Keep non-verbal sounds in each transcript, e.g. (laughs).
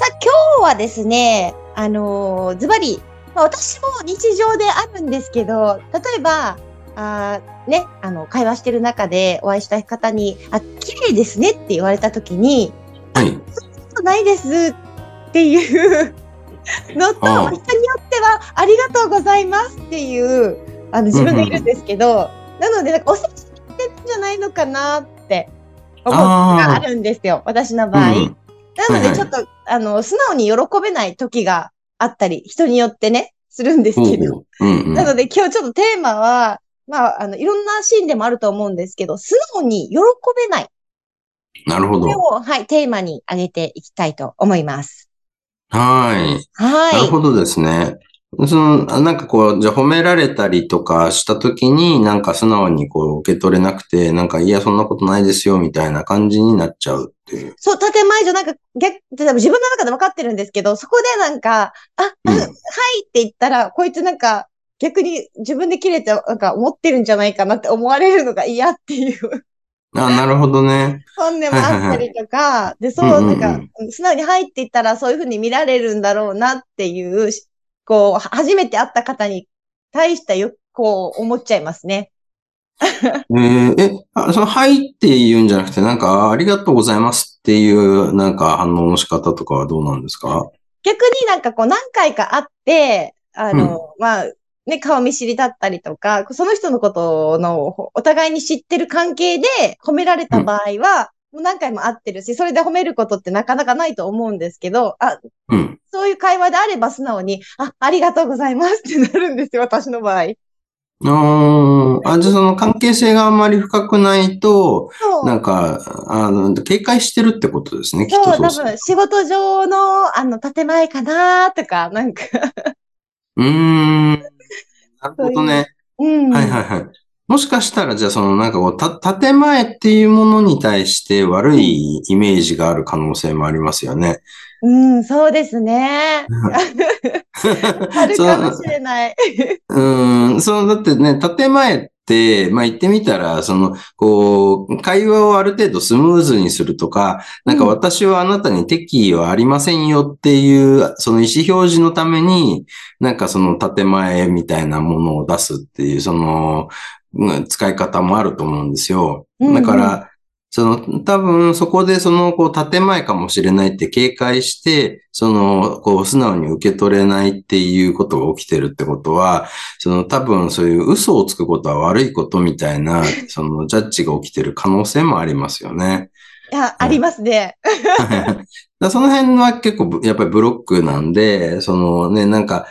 さあ今日はですねあのーズバリまあ私も日常であるんですけど、例えば、あーね、あの、会話してる中でお会いした方に、あ、綺麗ですねって言われたときに、はい。そうないですっていうのと、人によっては、ありがとうございますっていう、あの、自分がいるんですけど、なので、なんかお世辞ってるんじゃないのかなって思うことがあるんですよ、私の場合。うんなので、はいはいちょっと、あの、素直に喜べない時があったり、人によってね、するんですけど。ほう。うんうん。なので、今日ちょっとテーマは、まあ、あの、いろんなシーンでもあると思うんですけど、素直に喜べない。なるほどこれ。を、はい、テーマに挙げていきたいと思います。はい。はい。なるほどですね。その、なんかこう、じゃあ褒められたりとかしたときに、なんか素直にこう受け取れなくて、なんかいや、そんなことないですよ、みたいな感じになっちゃうっていう。そう、建前上なんか、逆、自分の中で分かってるんですけど、そこでなんか、あ、あうんはいって言ったら、こいつなんか、逆に自分で切れて、なんか思ってるんじゃないかなって思われるのが嫌っていうあ、なるほどね。(laughs) 本音もあったりとか、で、そう、うんうんうんなんか、素直に入っていったらそういうふうに見られるんだろうなっていう、こう、初めて会った方に対してよ、こう、思っちゃいますね。(laughs) えーえ、あその、はいって言うんじゃなくて、なんか、ありがとうございますっていう、なんか反応の仕方とかはどうなんですか？逆になんかこう、何回か会って、あの、まあ、ね、顔見知りだったりとか、その人のことのお互いに知ってる関係で褒められた場合は、もう何回も会ってるし、それで褒めることってなかなかないと思うんですけど、あ、うん。そういう会話であれば素直に、あ、ありがとうございますってなるんですよ、私の場合。あーあ、じゃあその関係性があんまり深くないと。なんか、あの、警戒してるってことですね、きっそう、多とそうする分、仕事上の、あの、建前かなとか、なんか、うーん。なるほどね。うん。はいはいはい。もしかしたら、じゃあそのなんかこう、た、建前っていうものに対して悪いイメージがある可能性もありますよね。うん、そうですね。(laughs) あるかもしれない。うーん、その、だってね、建前って、まあ言ってみたら、その、こう、会話をある程度スムーズにするとか、なんかうん私はあなたに敵意はありませんよっていう、その意思表示のために、なんかその建前みたいなものを出すっていう、その、うん使い方もあると思うんですよ。うんうんだから、その、多分そこでその、こう、建前かもしれないって警戒して、その、こう、素直に受け取れないっていうことが起きてるってことは、その、多分そういう嘘をつくことは悪いことみたいな、(laughs) その、ジャッジが起きてる可能性もありますよね。いや、ありますね。(laughs) その辺は結構ぶやっぱりブロックなんで、そのね、なんか、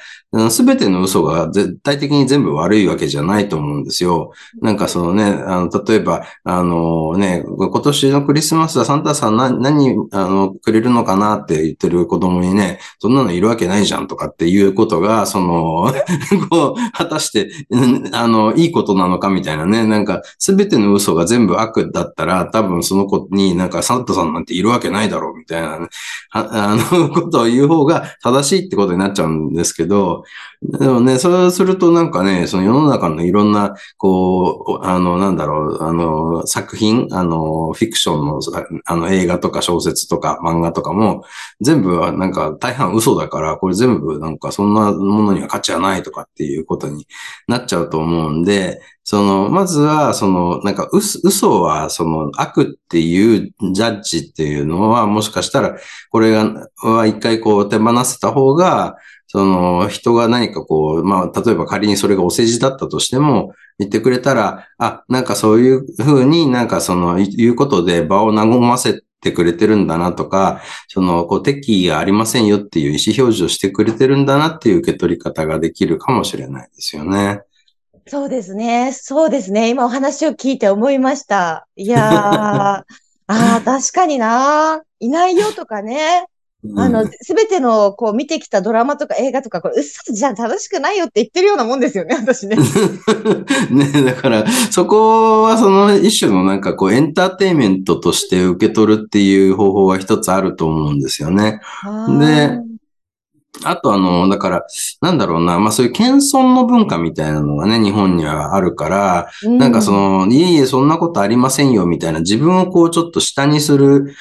すべての嘘が絶対的に全部悪いわけじゃないと思うんですよ。なんかそのね、あの、例えば、あのね、今年のクリスマスはサンタさん何、何、あの、くれるのかなって言ってる子供にね、そんなのいるわけないじゃんとかっていうことが、その、(laughs) こう、果たして、うんあの、いいことなのかみたいなね、なんか、すべての嘘が全部悪だったら、多分その子になんかサンタさんなんているわけないだろうみたいな、ね、ああの、ことを言う方が正しいってことになっちゃうんですけど、でもね、そうするとなんかね、その世の中のいろんな、こう、あの、なんだろう、あの、作品、あの、フィクションの、あの、映画とか小説とか漫画とかも、全部はなんか大半嘘だから、これ全部なんかそんなものには価値はないとかっていうことになっちゃうと思うんで、その、まずは、その、なんか嘘、嘘は、その、悪っていうジャッジっていうのは、もしかしたら、これが、は一回こう手放せた方が、その、人が何かこう、まあ、例えば仮にそれがお世辞だったとしても、言ってくれたら、あ、なんかそういうふうになんかその、言うことで場を和ませてくれてるんだなとか、その、こう、敵意がありませんよっていう意思表示をしてくれてるんだなっていう受け取り方ができるかもしれないですよね。そうですね。そうですね。今お話を聞いて思いました。いやー、(laughs) ああ、確かにな。いないよとかね。あの、すべての、こう、見てきたドラマとか映画とか、これ、嘘じゃ楽しくないよって言ってるようなもんですよね、私ね。(laughs) ね、だから、そこはその一種のなんかこう、エンターテインメントとして受け取るっていう方法が一つあると思うんですよね。で、あとあの、だから、なんだろうな、まあそういう謙遜の文化みたいなのがね、日本にはあるから、うん、なんかその、いえいえ、そんなことありませんよ、みたいな、自分をこうちょっと下にする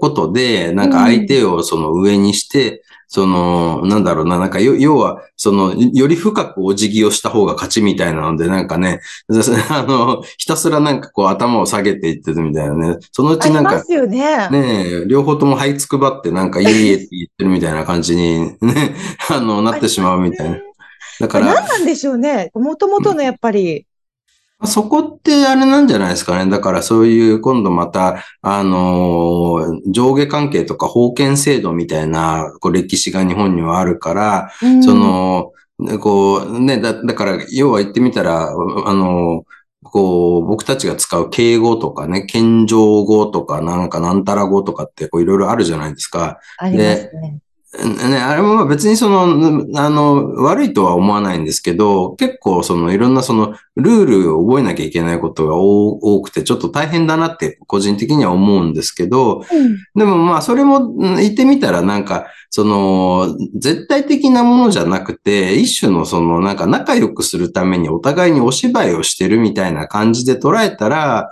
ことで、なんか相手をその上にして、その、なんだろうな、なんか、要は、その、より深くお辞儀をした方が勝ちみたいなので、なんかね、(laughs) あの、ひたすらなんかこう頭を下げていってるみたいなね。そのうちなんか、ね、ね両方とも這いつくばってなんか、いえいえって言ってるみたいな感じにね、(laughs) あの、なってしまうみたいな。だから。何なんでしょうね。もともとのやっぱり、そこってあれなんじゃないですかね。だからそういう今度また、あのー、上下関係とか封建制度みたいなこう歴史が日本にはあるから、うん、その、こう、ね、だ、だから、要は言ってみたら、あのこう、僕たちが使う敬語とかね、謙譲語とか、なんかなんたら語とかって、こういろいろあるじゃないですか。ありますね。ね、あれも別にその、あの、悪いとは思わないんですけど、結構そのいろんなそのルールを覚えなきゃいけないことが多くて、ちょっと大変だなって個人的には思うんですけど、うん、でもまあそれも言ってみたらなんか、その、絶対的なものじゃなくて、一種のそのなんか仲良くするためにお互いにお芝居をしてるみたいな感じで捉えたら、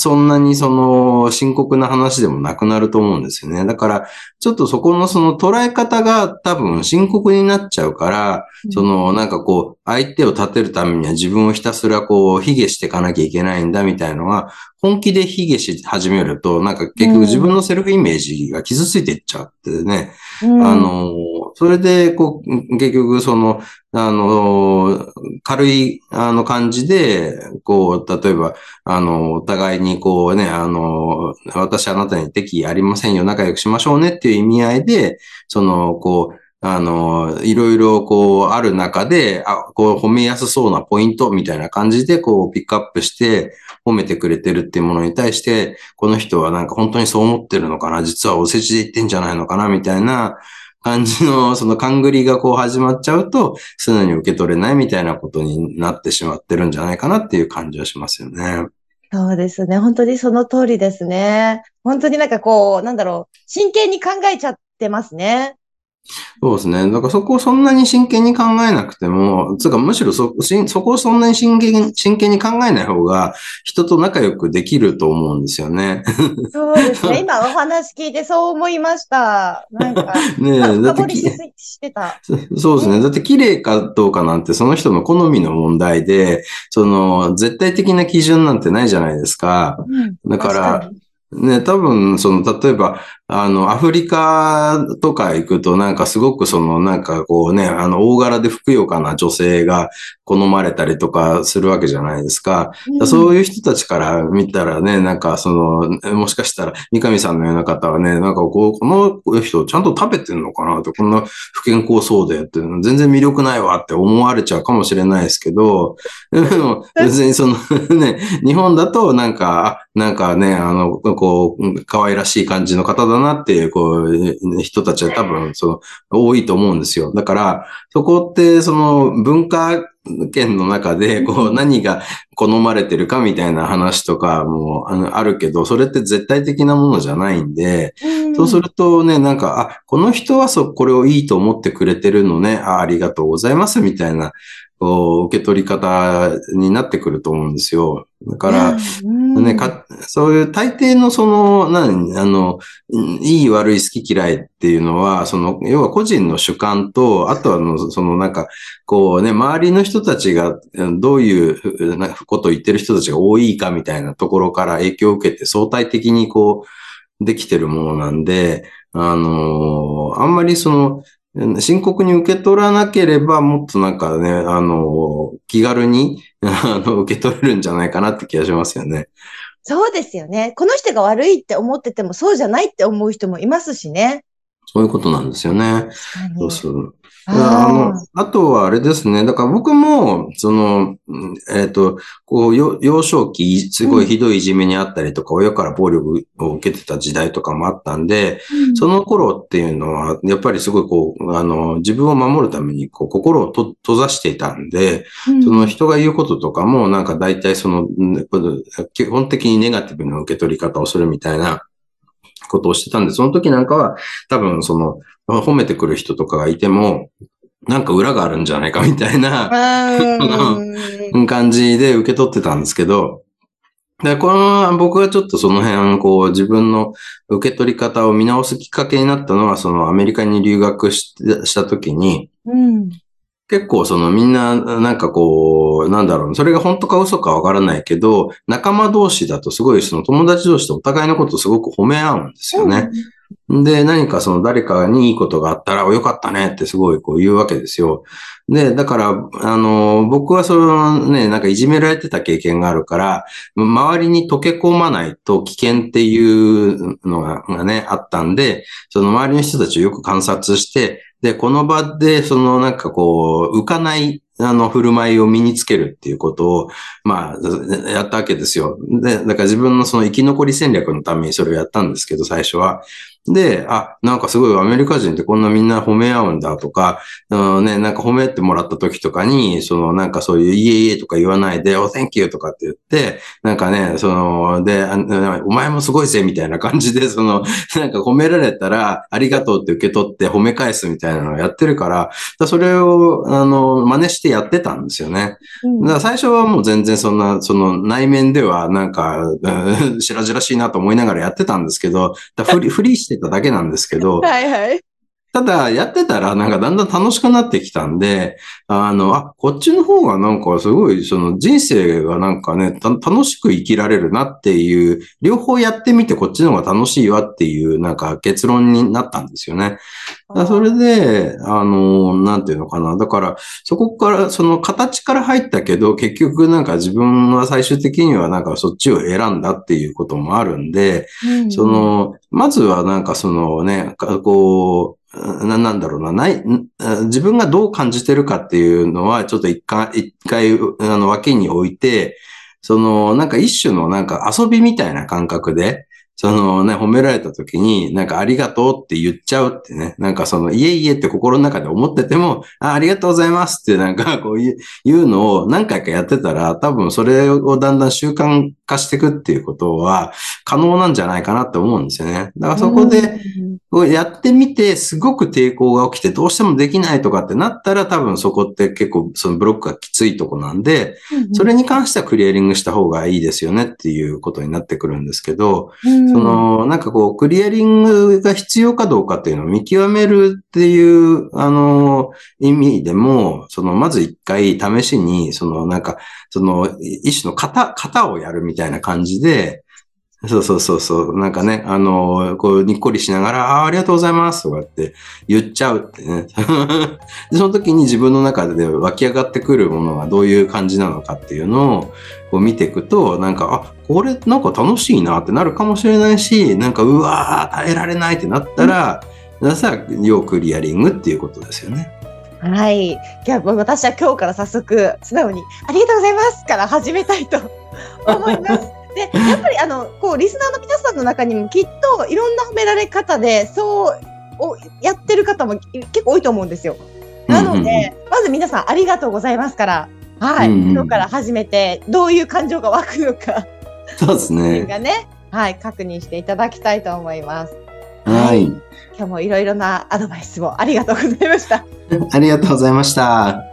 そんなにその深刻な話でもなくなると思うんですよね。だから、ちょっとそこのその捉え方が多分深刻になっちゃうから、うん、そのなんかこう、相手を立てるためには自分をひたすらこう、卑下していかなきゃいけないんだみたいのは、本気で卑下し始めると、なんか結局自分のセルフイメージが傷ついていっちゃってね。うん、あの、それで、こう、結局その、あの、軽い、あの、感じで、こう、例えば、あの、お互いにこうね、あの、私あなたに敵ありませんよ、仲良くしましょうねっていう意味合いで、その、こう、あの、いろいろこうある中で、あ、こう褒めやすそうなポイントみたいな感じでこうピックアップして褒めてくれてるっていうものに対して、この人はなんか本当にそう思ってるのかな実はお世辞で言ってんじゃないのかなみたいな感じの、その勘繰りがこう始まっちゃうと、素直に受け取れないみたいなことになってしまってるんじゃないかなっていう感じはしますよね。そうですね。本当にその通りですね。本当になんかこう、なんだろう、真剣に考えちゃってますね。そうですね。だからそこをそんなに真剣に考えなくても、つうかむしろそ、そこをそんなに真剣真剣に考えない方が人と仲良くできると思うんですよね。そうですね。(laughs) 今お話聞いてそう思いました。なんか、(laughs) ねだってしてた。そうですね。だって綺麗かどうかなんてその人の好みの問題で、その絶対的な基準なんてないじゃないですか。うん、だから、ね、多分、その、例えば、あの、アフリカとか行くと、なんかすごくその、なんかこうね、あの、大柄でふくよかな女性が好まれたりとかするわけじゃないですか。うん、そういう人たちから見たらね、なんかその、もしかしたら、三上さんのような方はね、なんかこう、この人ちゃんと食べてんのかなと、こんな不健康そうでって、全然魅力ないわって思われちゃうかもしれないですけど、でも、別にその (laughs) ね、日本だとなんか、なんかね、あの、こう、可愛らしい感じの方だなっていう、こう、人たちは多分、その、多いと思うんですよ。だから、そこって、その、文化圏の中で、こう、何が好まれてるかみたいな話とかもあるけど、それって絶対的なものじゃないんで、そうするとね、なんか、あ、この人はそ、これをいいと思ってくれてるのね、あありがとうございますみたいなこう、受け取り方になってくると思うんですよ。だから、ね、か、そういう大抵のその、何、あの、いい悪い好き嫌いっていうのは、その、要は個人の主観と、あとはの、そのなんか、こうね、周りの人たちがどういうことを言ってる人たちが多いかみたいなところから影響を受けて相対的にこう、できてるものなんで、あのあんまりその、深刻に受け取らなければ、もっとなんかね、あの、気軽に、あの、受け取れるんじゃないかなって気がしますよね。そうですよね。この人が悪いって思ってても、そうじゃないって思う人もいますしね。そういうことなんですよね。そうそう。ああの、あとはあれですね。だから僕も、その、うんえっ、と、こう、よ幼少期、すごいひどいいじめにあったりとか、親から暴力を受けてた時代とかもあったんで、その頃っていうのは、やっぱりすごいこう、あの、自分を守るために、こう、心をと閉ざしていたんで、うんその人が言うこととかも、なんか大体その、ん基本的にネガティブな受け取り方をするみたいなことをしてたんで、その時なんかは、多分その、褒めてくる人とかがいても、なんか裏があるんじゃないかみたいなうん。感じで受け取ってたんですけど、で、この、僕がちょっとその辺、こう、自分の受け取り方を見直すきっかけになったのは、そのアメリカに留学しした時に、うん結構そのみんな、なんかこう、なんだろう、それが本当か嘘かわからないけど、仲間同士だとすごいその友達同士でお互いのことをすごく褒め合うんですよね。で、何かその誰かにいいことがあったら、およかったねってすごいこう言うわけですよ。で、だから、あの、僕はそのね、なんかいじめられてた経験があるから、周りに溶け込まないと危険っていうのががね、あったんで、その周りの人たちをよく観察して、で、この場で、そのなんかこう、浮かない、あの、振る舞いを身につけるっていうことを、まあ、やったわけですよ。で、だから自分のその生き残り戦略のためにそれをやったんですけど、最初は。で、あ、なんかすごいアメリカ人ってこんなみんな褒め合うんだとか、うんね、なんか褒めてもらった時とかに、そのなんかそういういえいえとか言わないで、お、Thank you とかって言って、なんかね、その、で、あお前もすごいぜみたいな感じで、その、なんか褒められたら、ありがとうって受け取って褒め返すみたいなのをやってるから、だそれを、あの、真似してやってたんですよね。うんだから最初はもう全然そんな、その内面ではなんか、うん白々しいなと思いながらやってたんですけど、だふり、ふりしてただけなんですけど、はいはい。ただ、やってたら、なんかだんだん楽しくなってきたんで、あの、あ、こっちの方がなんかすごい、その人生がなんかね、た楽しく生きられるなっていう、両方やってみてこっちの方が楽しいわっていう、なんか結論になったんですよね。だそれで、あの、なんていうのかな。だから、そこから、その形から入ったけど、結局なんか自分は最終的にはなんかそっちを選んだっていうこともあるんで、うんそ、の、まずはなんかそのね、かこう、ななんだろうな、ない、自分がどう感じてるかっていうのは、ちょっと一回、一回、あの、脇に置いて、その、なんか一種のなんか遊びみたいな感覚で、そのね、褒められた時に、なんかありがとうって言っちゃうってね。なんかその、いえいえって心の中で思ってても、あありがとうございますってなんかこういう、言うのを何回かやってたら、多分それをだんだん習慣化していくっていうことは可能なんじゃないかなって思うんですよね。だからそこで、やってみて、すごく抵抗が起きて、どうしてもできないとかってなったら、多分そこって結構そのブロックがきついとこなんで、それに関してはクリアリングした方がいいですよねっていうことになってくるんですけど、うんその、なんかこう、クリアリングが必要かどうかっていうのを見極めるっていう、あの、意味でも、その、まず一回試しに、その、なんか、その、一種の型、型をやるみたいな感じで、そうそうそうそう。なんかね、あの、こう、にっこりしながら、ああ、ありがとうございますとかって言っちゃうってね。(laughs) その時に自分の中で湧き上がってくるものがどういう感じなのかっていうのをこう見ていくと、なんか、あ、これなんか楽しいなってなるかもしれないし、なんか、うわー、耐えられないってなったら、さ、要クリアリングっていうことですよね。はい。いや、もう私は今日から早速、素直に、ありがとうございますから始めたいと思います。で、やっぱりあの、こう、リスナーの皆さんの中にもきっといろんな褒められ方で、そう、をやってる方も結構多いと思うんですよ。なので、まず皆さんありがとうございますから、はい。今日から始めて、どういう感情が湧くのか、そうですね。がね、はい、確認していただきたいと思います。はい。今日もいろいろなアドバイスをありがとうございました。(laughs) ありがとうございました。